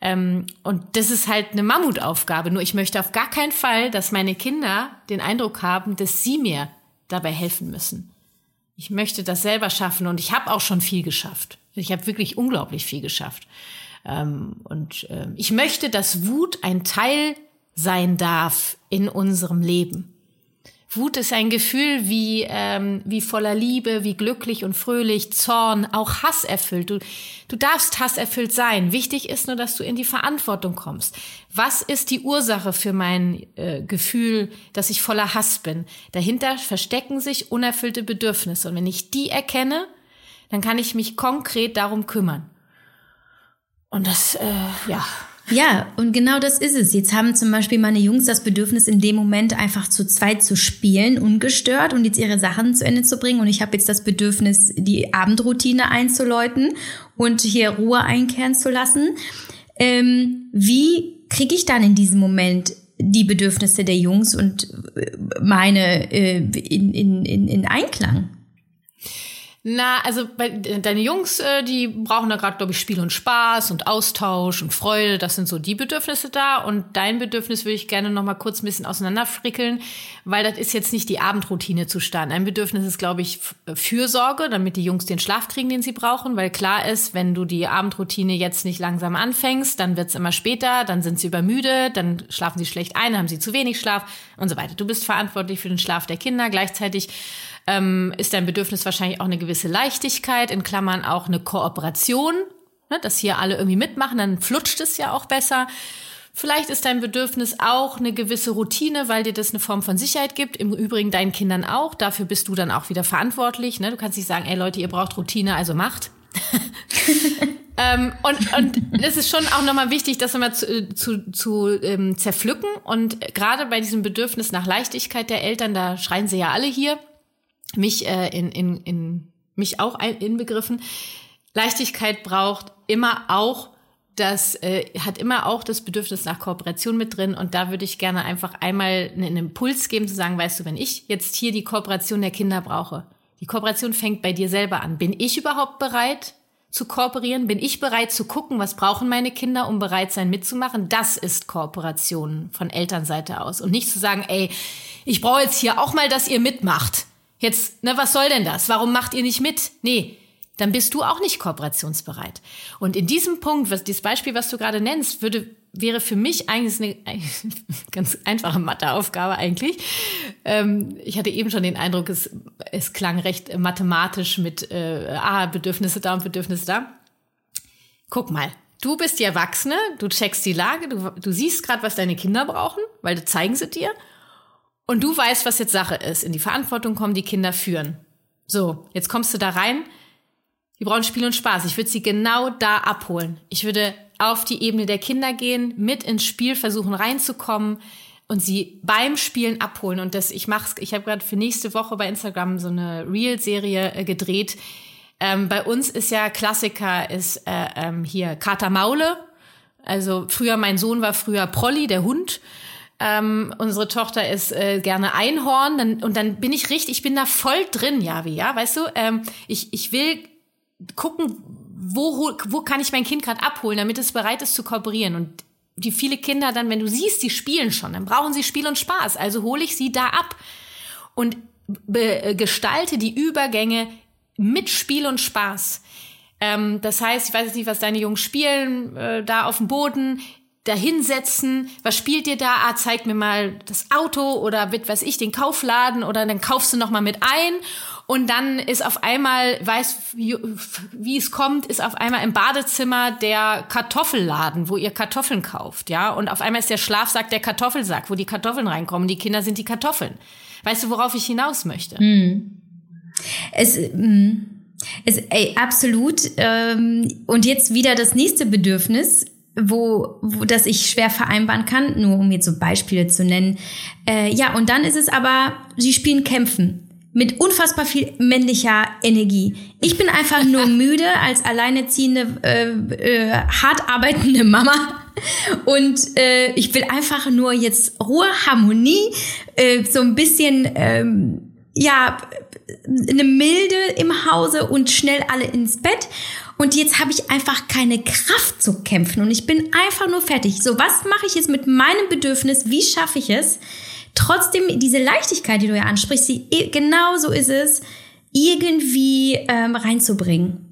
Speaker 2: Ähm, und das ist halt eine Mammutaufgabe. Nur ich möchte auf gar keinen Fall, dass meine Kinder den Eindruck haben, dass sie mir dabei helfen müssen. Ich möchte das selber schaffen und ich habe auch schon viel geschafft. Ich habe wirklich unglaublich viel geschafft. Ähm, und äh, ich möchte, dass Wut ein Teil sein darf in unserem Leben. Wut ist ein Gefühl wie, ähm, wie voller Liebe, wie glücklich und fröhlich, Zorn, auch Hass erfüllt. Du, du darfst hasserfüllt sein. Wichtig ist nur, dass du in die Verantwortung kommst. Was ist die Ursache für mein äh, Gefühl, dass ich voller Hass bin? Dahinter verstecken sich unerfüllte Bedürfnisse. Und wenn ich die erkenne, dann kann ich mich konkret darum kümmern. Und das, äh, ja,
Speaker 1: ja, und genau das ist es. Jetzt haben zum Beispiel meine Jungs das Bedürfnis, in dem Moment einfach zu zweit zu spielen, ungestört und jetzt ihre Sachen zu Ende zu bringen. Und ich habe jetzt das Bedürfnis, die Abendroutine einzuläuten und hier Ruhe einkehren zu lassen. Ähm, wie kriege ich dann in diesem Moment die Bedürfnisse der Jungs und meine äh, in, in, in Einklang?
Speaker 2: Na, also bei, deine Jungs, äh, die brauchen da gerade, glaube ich, Spiel und Spaß und Austausch und Freude. Das sind so die Bedürfnisse da. Und dein Bedürfnis würde ich gerne noch mal kurz ein bisschen auseinanderfrickeln, weil das ist jetzt nicht die Abendroutine zu starten. Ein Bedürfnis ist, glaube ich, Fürsorge, damit die Jungs den Schlaf kriegen, den sie brauchen. Weil klar ist, wenn du die Abendroutine jetzt nicht langsam anfängst, dann wird's immer später, dann sind sie übermüde, dann schlafen sie schlecht ein, haben sie zu wenig Schlaf und so weiter. Du bist verantwortlich für den Schlaf der Kinder. Gleichzeitig ähm, ist dein Bedürfnis wahrscheinlich auch eine gewisse Leichtigkeit, in Klammern auch eine Kooperation, ne, dass hier alle irgendwie mitmachen, dann flutscht es ja auch besser. Vielleicht ist dein Bedürfnis auch eine gewisse Routine, weil dir das eine Form von Sicherheit gibt. Im Übrigen deinen Kindern auch. Dafür bist du dann auch wieder verantwortlich. Ne? Du kannst nicht sagen, ey Leute, ihr braucht Routine, also macht. ähm, und, und das ist schon auch nochmal wichtig, das nochmal zu, zu, zu ähm, zerpflücken. Und gerade bei diesem Bedürfnis nach Leichtigkeit der Eltern, da schreien sie ja alle hier, mich äh, in, in, in mich auch ein, inbegriffen. Leichtigkeit braucht immer auch das äh, hat immer auch das Bedürfnis nach Kooperation mit drin und da würde ich gerne einfach einmal einen Impuls geben zu sagen, weißt du, wenn ich jetzt hier die Kooperation der Kinder brauche, die Kooperation fängt bei dir selber an. Bin ich überhaupt bereit zu kooperieren? Bin ich bereit zu gucken, was brauchen meine Kinder, um bereit sein mitzumachen? Das ist Kooperation von Elternseite aus und nicht zu sagen, ey, ich brauche jetzt hier auch mal, dass ihr mitmacht. Jetzt, ne, was soll denn das? Warum macht ihr nicht mit? Nee, dann bist du auch nicht kooperationsbereit. Und in diesem Punkt, was dieses Beispiel, was du gerade nennst, würde wäre für mich eigentlich eine ganz einfache Matheaufgabe eigentlich. Ähm, ich hatte eben schon den Eindruck, es, es klang recht mathematisch mit äh, ah, Bedürfnisse da und Bedürfnisse da. Guck mal, du bist die Erwachsene, du checkst die Lage, du, du siehst gerade, was deine Kinder brauchen, weil du zeigen sie dir und du weißt, was jetzt Sache ist. In die Verantwortung kommen, die Kinder führen. So, jetzt kommst du da rein. Die brauchen Spiel und Spaß. Ich würde sie genau da abholen. Ich würde auf die Ebene der Kinder gehen, mit ins Spiel versuchen reinzukommen und sie beim Spielen abholen. Und das, ich mach's, ich habe gerade für nächste Woche bei Instagram so eine Reel-Serie äh, gedreht. Ähm, bei uns ist ja Klassiker ist äh, ähm, hier Kater Maule. Also früher mein Sohn war früher Prolli, der Hund. Ähm, unsere Tochter ist äh, gerne Einhorn dann, und dann bin ich richtig, ich bin da voll drin, ja, wie, ja, weißt du? Ähm, ich, ich will gucken, wo, wo kann ich mein Kind gerade abholen, damit es bereit ist zu kooperieren. Und die viele Kinder dann, wenn du siehst, die spielen schon, dann brauchen sie Spiel und Spaß. Also hole ich sie da ab und äh, gestalte die Übergänge mit Spiel und Spaß. Ähm, das heißt, ich weiß jetzt nicht, was deine Jungs spielen, äh, da auf dem Boden da hinsetzen, was spielt ihr da? Ah, zeig mir mal das Auto oder mit, was ich, den Kaufladen oder dann kaufst du noch mal mit ein und dann ist auf einmal, weiß, wie, wie es kommt, ist auf einmal im Badezimmer der Kartoffelladen, wo ihr Kartoffeln kauft, ja? Und auf einmal ist der Schlafsack der Kartoffelsack, wo die Kartoffeln reinkommen. Die Kinder sind die Kartoffeln. Weißt du, worauf ich hinaus möchte?
Speaker 1: Hm. Es, hm. es, ey, absolut. Ähm, und jetzt wieder das nächste Bedürfnis wo, wo das ich schwer vereinbaren kann, nur um jetzt so Beispiele zu nennen. Äh, ja, und dann ist es aber, sie spielen Kämpfen mit unfassbar viel männlicher Energie. Ich bin einfach nur müde als alleineziehende, äh, äh, hart arbeitende Mama. Und äh, ich will einfach nur jetzt Ruhe, Harmonie, äh, so ein bisschen, ähm, ja, eine Milde im Hause und schnell alle ins Bett. Und jetzt habe ich einfach keine Kraft zu kämpfen und ich bin einfach nur fertig. So, was mache ich jetzt mit meinem Bedürfnis? Wie schaffe ich es? Trotzdem diese Leichtigkeit, die du ja ansprichst, sie, genau so ist es, irgendwie ähm, reinzubringen.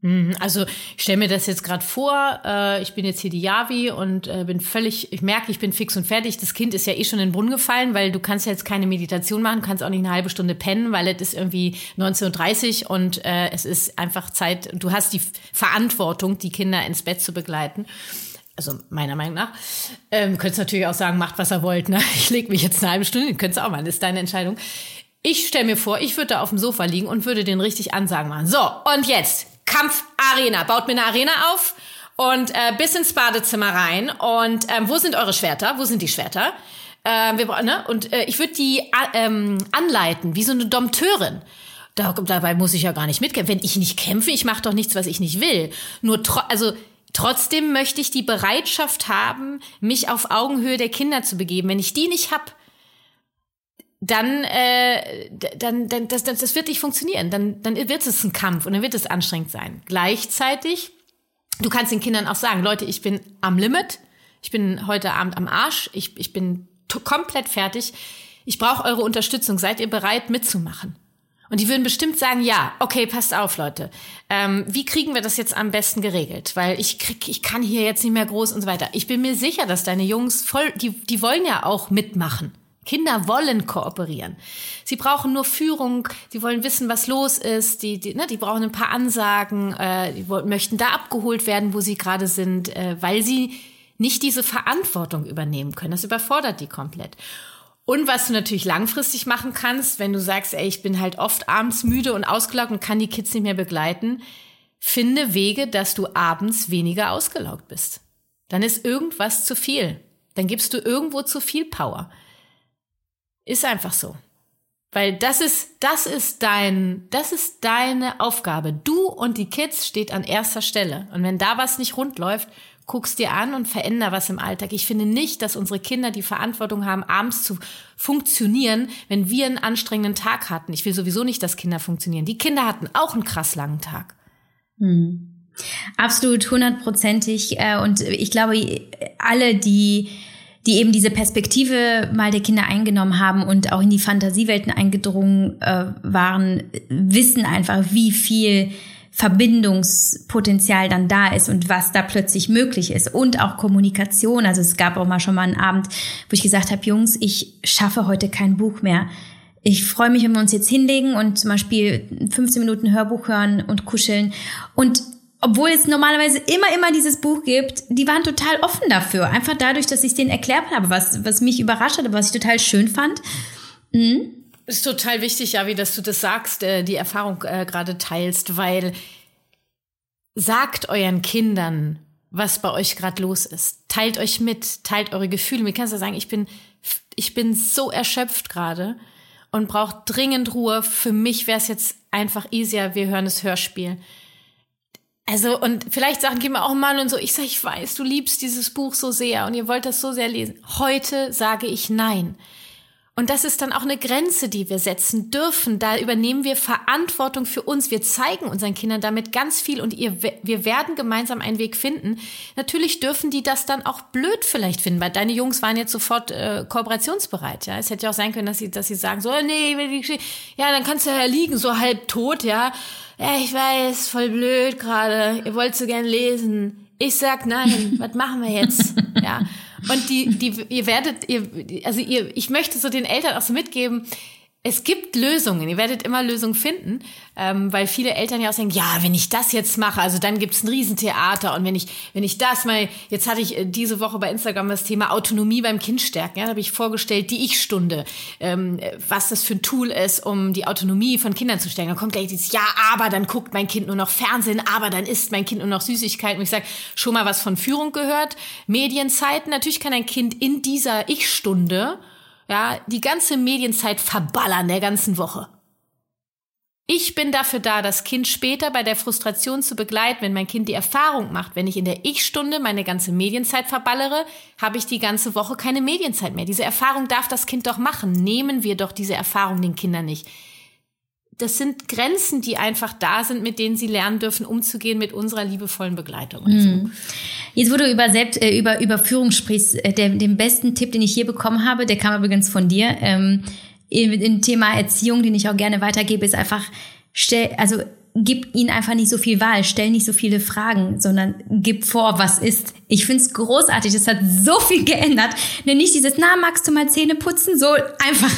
Speaker 2: Mhm, also ich stelle mir das jetzt gerade vor, äh, ich bin jetzt hier die Javi und äh, bin völlig, ich merke, ich bin fix und fertig. Das Kind ist ja eh schon in den Brunnen gefallen, weil du kannst ja jetzt keine Meditation machen, kannst auch nicht eine halbe Stunde pennen, weil es ist irgendwie 19.30 Uhr und äh, es ist einfach Zeit, du hast die Verantwortung, die Kinder ins Bett zu begleiten. Also meiner Meinung nach. Ähm, könntest natürlich auch sagen, macht, was er wollt. Ne? Ich lege mich jetzt eine halbe Stunde, könntest auch mal, das ist deine Entscheidung. Ich stelle mir vor, ich würde da auf dem Sofa liegen und würde den richtig Ansagen machen. So, und jetzt Kampfarena. Baut mir eine Arena auf und äh, bis ins Badezimmer rein. Und ähm, wo sind eure Schwerter? Wo sind die Schwerter? Ähm, wir, ne? Und äh, ich würde die äh, ähm, anleiten, wie so eine Dompteurin. Da, dabei muss ich ja gar nicht mitkämpfen. Wenn ich nicht kämpfe, ich mache doch nichts, was ich nicht will. Nur tro also trotzdem möchte ich die Bereitschaft haben, mich auf Augenhöhe der Kinder zu begeben. Wenn ich die nicht hab, dann, äh, dann, dann das, das, das wird nicht funktionieren. Dann, dann wird es ein Kampf und dann wird es anstrengend sein. Gleichzeitig, du kannst den Kindern auch sagen, Leute, ich bin am Limit, ich bin heute Abend am Arsch, ich, ich bin komplett fertig, ich brauche eure Unterstützung, seid ihr bereit mitzumachen? Und die würden bestimmt sagen, ja, okay, passt auf, Leute. Ähm, wie kriegen wir das jetzt am besten geregelt? Weil ich krieg, ich kann hier jetzt nicht mehr groß und so weiter. Ich bin mir sicher, dass deine Jungs voll, die, die wollen ja auch mitmachen. Kinder wollen kooperieren. Sie brauchen nur Führung, sie wollen wissen, was los ist, die, die, ne, die brauchen ein paar Ansagen, äh, die möchten da abgeholt werden, wo sie gerade sind, äh, weil sie nicht diese Verantwortung übernehmen können. Das überfordert die komplett. Und was du natürlich langfristig machen kannst, wenn du sagst, ey, ich bin halt oft abends müde und ausgelaugt und kann die Kids nicht mehr begleiten, finde Wege, dass du abends weniger ausgelaugt bist. Dann ist irgendwas zu viel. Dann gibst du irgendwo zu viel Power. Ist einfach so. Weil das ist, das ist dein, das ist deine Aufgabe. Du und die Kids steht an erster Stelle. Und wenn da was nicht rund läuft, guckst dir an und veränder was im Alltag. Ich finde nicht, dass unsere Kinder die Verantwortung haben, abends zu funktionieren, wenn wir einen anstrengenden Tag hatten. Ich will sowieso nicht, dass Kinder funktionieren. Die Kinder hatten auch einen krass langen Tag.
Speaker 1: Hm. Absolut hundertprozentig. Äh, und ich glaube, alle, die die eben diese Perspektive mal der Kinder eingenommen haben und auch in die Fantasiewelten eingedrungen äh, waren, wissen einfach, wie viel Verbindungspotenzial dann da ist und was da plötzlich möglich ist und auch Kommunikation. Also es gab auch mal schon mal einen Abend, wo ich gesagt habe, Jungs, ich schaffe heute kein Buch mehr. Ich freue mich, wenn wir uns jetzt hinlegen und zum Beispiel 15 Minuten Hörbuch hören und kuscheln. Und obwohl es normalerweise immer, immer dieses Buch gibt, die waren total offen dafür. Einfach dadurch, dass ich denen erklärt habe, was, was mich überrascht hat, was ich total schön fand.
Speaker 2: Mhm. Ist total wichtig, ja, wie dass du das sagst, äh, die Erfahrung äh, gerade teilst, weil sagt euren Kindern, was bei euch gerade los ist. Teilt euch mit, teilt eure Gefühle. Mir kannst du sagen, ich bin, ich bin so erschöpft gerade und brauche dringend Ruhe. Für mich wäre es jetzt einfach easier, wir hören das Hörspiel. Also, und vielleicht sagen die mir auch mal und so, ich sage, ich weiß, du liebst dieses Buch so sehr und ihr wollt das so sehr lesen. Heute sage ich nein. Und das ist dann auch eine Grenze, die wir setzen dürfen. Da übernehmen wir Verantwortung für uns. Wir zeigen unseren Kindern damit ganz viel und ihr, wir werden gemeinsam einen Weg finden. Natürlich dürfen die das dann auch blöd vielleicht finden, weil deine Jungs waren jetzt sofort äh, kooperationsbereit. Ja, es hätte ja auch sein können, dass sie, dass sie sagen so, nee, ja, dann kannst du ja liegen, so halb tot, ja ja, ich weiß, voll blöd gerade, ihr wollt so gern lesen. Ich sag nein, was machen wir jetzt? Ja. Und die, die, ihr werdet, ihr, also ihr, ich möchte so den Eltern auch so mitgeben, es gibt Lösungen, ihr werdet immer Lösungen finden, ähm, weil viele Eltern ja auch sagen, ja, wenn ich das jetzt mache, also dann gibt's ein Riesentheater und wenn ich, wenn ich das mal, jetzt hatte ich äh, diese Woche bei Instagram das Thema Autonomie beim Kind stärken, ja, da habe ich vorgestellt, die Ich-Stunde, ähm, was das für ein Tool ist, um die Autonomie von Kindern zu stärken. Dann kommt gleich dieses, ja, aber dann guckt mein Kind nur noch Fernsehen, aber dann isst mein Kind nur noch Süßigkeiten. Und ich sage, schon mal was von Führung gehört, Medienzeiten, natürlich kann ein Kind in dieser Ich-Stunde ja, die ganze Medienzeit verballern der ganzen Woche. Ich bin dafür da, das Kind später bei der Frustration zu begleiten. Wenn mein Kind die Erfahrung macht, wenn ich in der Ich-Stunde meine ganze Medienzeit verballere, habe ich die ganze Woche keine Medienzeit mehr. Diese Erfahrung darf das Kind doch machen. Nehmen wir doch diese Erfahrung den Kindern nicht das sind Grenzen, die einfach da sind, mit denen sie lernen dürfen, umzugehen mit unserer liebevollen Begleitung.
Speaker 1: Mhm. Jetzt, wo du über, Selbst, äh, über, über Führung sprichst, äh, der, den besten Tipp, den ich je bekommen habe, der kam übrigens von dir, ähm, im, im Thema Erziehung, den ich auch gerne weitergebe, ist einfach, stell, also gib ihnen einfach nicht so viel Wahl, stell nicht so viele Fragen, sondern gib vor, was ist. Ich find's großartig, das hat so viel geändert. Denn nicht dieses, na, magst du mal Zähne putzen? So einfach,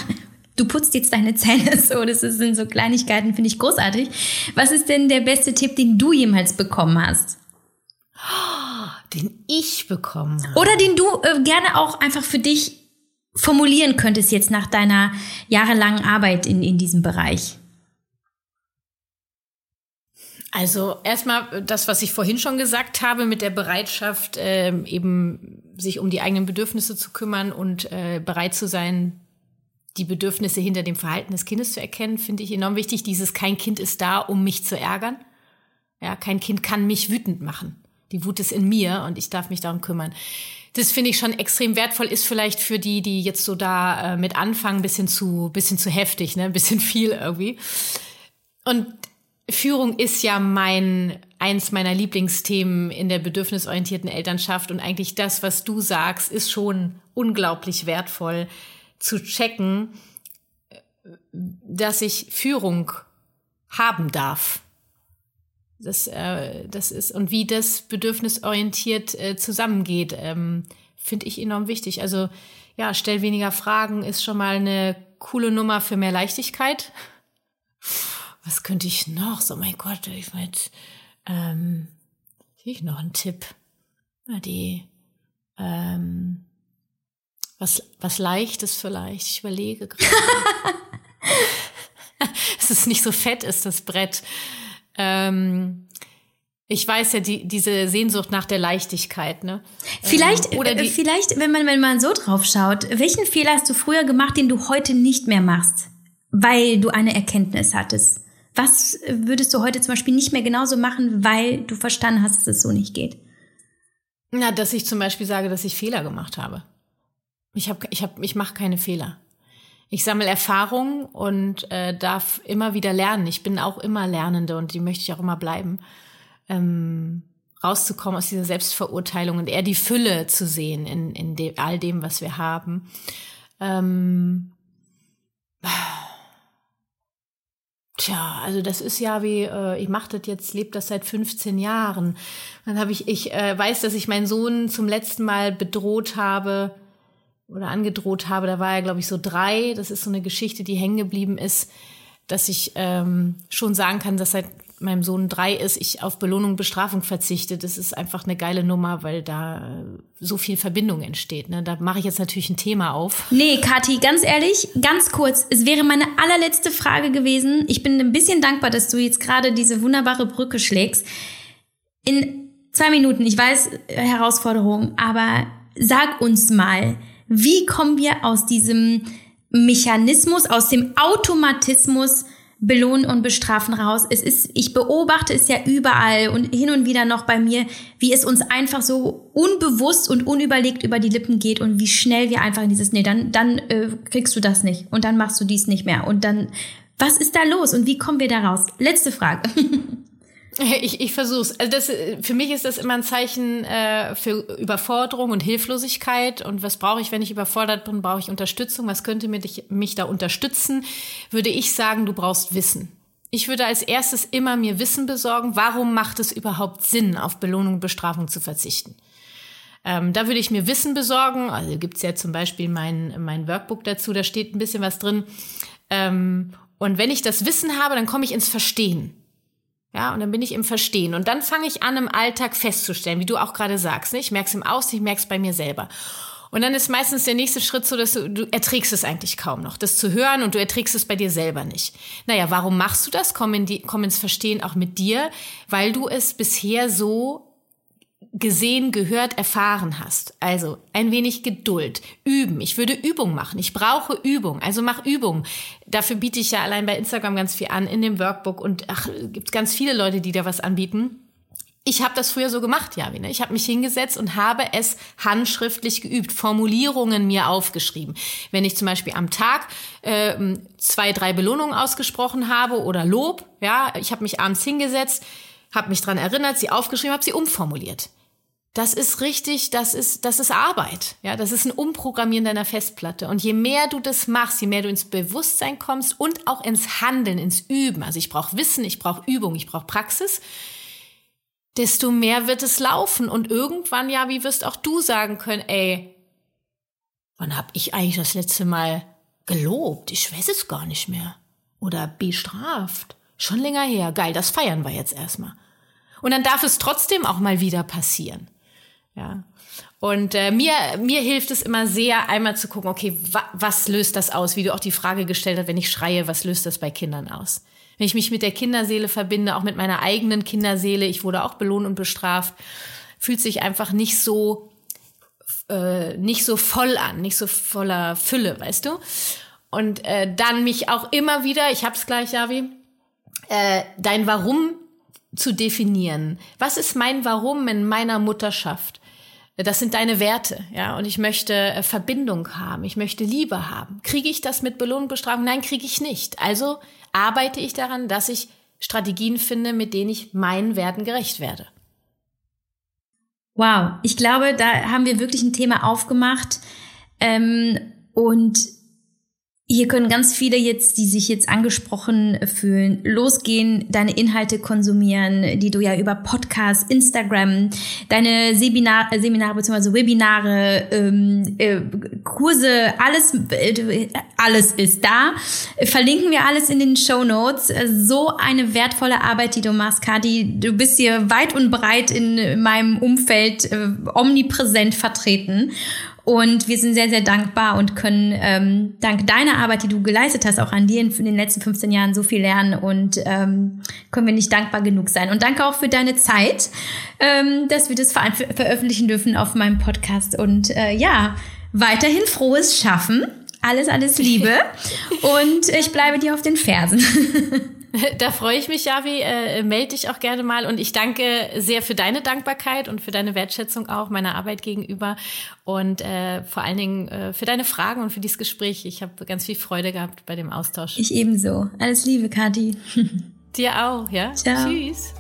Speaker 1: du putzt jetzt deine Zähne so. Das sind so Kleinigkeiten, finde ich großartig. Was ist denn der beste Tipp, den du jemals bekommen hast?
Speaker 2: Den ich bekommen habe.
Speaker 1: Oder den du äh, gerne auch einfach für dich formulieren könntest jetzt nach deiner jahrelangen Arbeit in, in diesem Bereich?
Speaker 2: Also erstmal das, was ich vorhin schon gesagt habe, mit der Bereitschaft, äh, eben sich um die eigenen Bedürfnisse zu kümmern und äh, bereit zu sein, die Bedürfnisse hinter dem Verhalten des Kindes zu erkennen, finde ich enorm wichtig. Dieses kein Kind ist da, um mich zu ärgern. Ja, kein Kind kann mich wütend machen. Die Wut ist in mir und ich darf mich darum kümmern. Das finde ich schon extrem wertvoll, ist vielleicht für die, die jetzt so da äh, mit anfangen, bisschen zu, bisschen zu heftig, ne, ein bisschen viel irgendwie. Und Führung ist ja mein, eins meiner Lieblingsthemen in der bedürfnisorientierten Elternschaft und eigentlich das, was du sagst, ist schon unglaublich wertvoll zu checken, dass ich Führung haben darf. Das, äh, das ist, und wie das bedürfnisorientiert äh, zusammengeht, ähm, finde ich enorm wichtig. Also ja, stell weniger Fragen ist schon mal eine coole Nummer für mehr Leichtigkeit was könnte ich noch? So, mein Gott, ich mit, ähm, ich noch einen Tipp. Na, die, ähm, was, was leichtes vielleicht. Ich überlege gerade. es ist nicht so fett, ist das Brett. Ähm, ich weiß ja, die, diese Sehnsucht nach der Leichtigkeit, ne?
Speaker 1: Vielleicht, ähm, oder die, vielleicht, wenn man, wenn man so drauf schaut, welchen Fehler hast du früher gemacht, den du heute nicht mehr machst? Weil du eine Erkenntnis hattest. Was würdest du heute zum Beispiel nicht mehr genauso machen, weil du verstanden hast, dass es so nicht geht?
Speaker 2: Na, dass ich zum Beispiel sage, dass ich Fehler gemacht habe. Ich habe, ich habe, ich mache keine Fehler. Ich sammle Erfahrung und äh, darf immer wieder lernen. Ich bin auch immer Lernende und die möchte ich auch immer bleiben. Ähm, rauszukommen aus dieser Selbstverurteilung und eher die Fülle zu sehen in, in de all dem, was wir haben. Ähm, Tja, also das ist ja wie, äh, ich mache das jetzt, lebe das seit 15 Jahren. Dann habe ich, ich äh, weiß, dass ich meinen Sohn zum letzten Mal bedroht habe oder angedroht habe. Da war er, glaube ich, so drei. Das ist so eine Geschichte, die hängen geblieben ist, dass ich ähm, schon sagen kann, dass seit meinem Sohn drei ist, ich auf Belohnung und Bestrafung verzichte. Das ist einfach eine geile Nummer, weil da äh, so viel Verbindung entsteht. Ne? Da mache ich jetzt natürlich ein Thema auf.
Speaker 1: Nee, Kathi, ganz ehrlich, ganz kurz. Es wäre meine allerletzte Frage gewesen. Ich bin ein bisschen dankbar, dass du jetzt gerade diese wunderbare Brücke schlägst. In zwei Minuten, ich weiß, Herausforderung, aber sag uns mal, wie kommen wir aus diesem Mechanismus, aus dem Automatismus belohnen und bestrafen raus. Es ist, ich beobachte es ja überall und hin und wieder noch bei mir, wie es uns einfach so unbewusst und unüberlegt über die Lippen geht und wie schnell wir einfach in dieses, nee, dann, dann äh, kriegst du das nicht und dann machst du dies nicht mehr und dann, was ist da los und wie kommen wir da raus? Letzte Frage.
Speaker 2: Ich, ich versuch's. Also das, für mich ist das immer ein Zeichen äh, für Überforderung und Hilflosigkeit. Und was brauche ich, wenn ich überfordert bin? Brauche ich Unterstützung? Was könnte mich, mich da unterstützen? Würde ich sagen, du brauchst Wissen. Ich würde als erstes immer mir Wissen besorgen, warum macht es überhaupt Sinn, auf Belohnung und Bestrafung zu verzichten. Ähm, da würde ich mir Wissen besorgen. Also gibt's ja zum Beispiel mein, mein Workbook dazu, da steht ein bisschen was drin. Ähm, und wenn ich das Wissen habe, dann komme ich ins Verstehen. Ja, und dann bin ich im Verstehen. Und dann fange ich an, im Alltag festzustellen, wie du auch gerade sagst. Ne? Ich merke es im Außen, ich merke es bei mir selber. Und dann ist meistens der nächste Schritt so, dass du, du erträgst es eigentlich kaum noch, das zu hören und du erträgst es bei dir selber nicht. Naja, warum machst du das? Komm, in die, komm ins Verstehen auch mit dir, weil du es bisher so gesehen, gehört, erfahren hast. Also ein wenig Geduld, üben. Ich würde Übung machen. Ich brauche Übung. Also mach Übung. Dafür biete ich ja allein bei Instagram ganz viel an, in dem Workbook. Und ach, gibt ganz viele Leute, die da was anbieten. Ich habe das früher so gemacht, ja, ne? Ich habe mich hingesetzt und habe es handschriftlich geübt, Formulierungen mir aufgeschrieben. Wenn ich zum Beispiel am Tag äh, zwei, drei Belohnungen ausgesprochen habe oder Lob, ja, ich habe mich abends hingesetzt, habe mich dran erinnert, sie aufgeschrieben, habe sie umformuliert. Das ist richtig, das ist, das ist Arbeit. Ja, das ist ein Umprogrammieren deiner Festplatte. Und je mehr du das machst, je mehr du ins Bewusstsein kommst und auch ins Handeln, ins Üben. Also ich brauche Wissen, ich brauche Übung, ich brauche Praxis. Desto mehr wird es laufen. Und irgendwann, ja, wie wirst auch du sagen können, ey, wann hab ich eigentlich das letzte Mal gelobt? Ich weiß es gar nicht mehr. Oder bestraft. Schon länger her. Geil, das feiern wir jetzt erstmal. Und dann darf es trotzdem auch mal wieder passieren. Ja. Und äh, mir, mir hilft es immer sehr, einmal zu gucken, okay, wa was löst das aus? Wie du auch die Frage gestellt hast, wenn ich schreie, was löst das bei Kindern aus? Wenn ich mich mit der Kinderseele verbinde, auch mit meiner eigenen Kinderseele, ich wurde auch belohnt und bestraft, fühlt sich einfach nicht so, äh, nicht so voll an, nicht so voller Fülle, weißt du? Und äh, dann mich auch immer wieder, ich hab's gleich, Javi, äh, dein Warum zu definieren. Was ist mein Warum in meiner Mutterschaft? Das sind deine Werte, ja. Und ich möchte äh, Verbindung haben. Ich möchte Liebe haben. Kriege ich das mit Belohnung, Bestrafung? Nein, kriege ich nicht. Also arbeite ich daran, dass ich Strategien finde, mit denen ich meinen Werten gerecht werde.
Speaker 1: Wow, ich glaube, da haben wir wirklich ein Thema aufgemacht. Ähm, und hier können ganz viele jetzt, die sich jetzt angesprochen fühlen, losgehen, deine Inhalte konsumieren, die du ja über Podcasts, Instagram, deine Seminar, äh, Seminare bzw. Webinare, ähm, äh, Kurse, alles, äh, alles ist da. Verlinken wir alles in den Show Notes. So eine wertvolle Arbeit, die du machst, Kati. Du bist hier weit und breit in meinem Umfeld äh, omnipräsent vertreten. Und wir sind sehr, sehr dankbar und können ähm, dank deiner Arbeit, die du geleistet hast, auch an dir in, in den letzten 15 Jahren so viel lernen und ähm, können wir nicht dankbar genug sein. Und danke auch für deine Zeit, ähm, dass wir das ver veröffentlichen dürfen auf meinem Podcast. Und äh, ja, weiterhin frohes Schaffen. Alles, alles Liebe. und ich bleibe dir auf den Fersen.
Speaker 2: Da freue ich mich, Javi. Äh, melde dich auch gerne mal. Und ich danke sehr für deine Dankbarkeit und für deine Wertschätzung auch meiner Arbeit gegenüber. Und äh, vor allen Dingen äh, für deine Fragen und für dieses Gespräch. Ich habe ganz viel Freude gehabt bei dem Austausch.
Speaker 1: Ich ebenso. Alles Liebe, Kathi.
Speaker 2: Dir auch, ja?
Speaker 1: Ciao. Tschüss.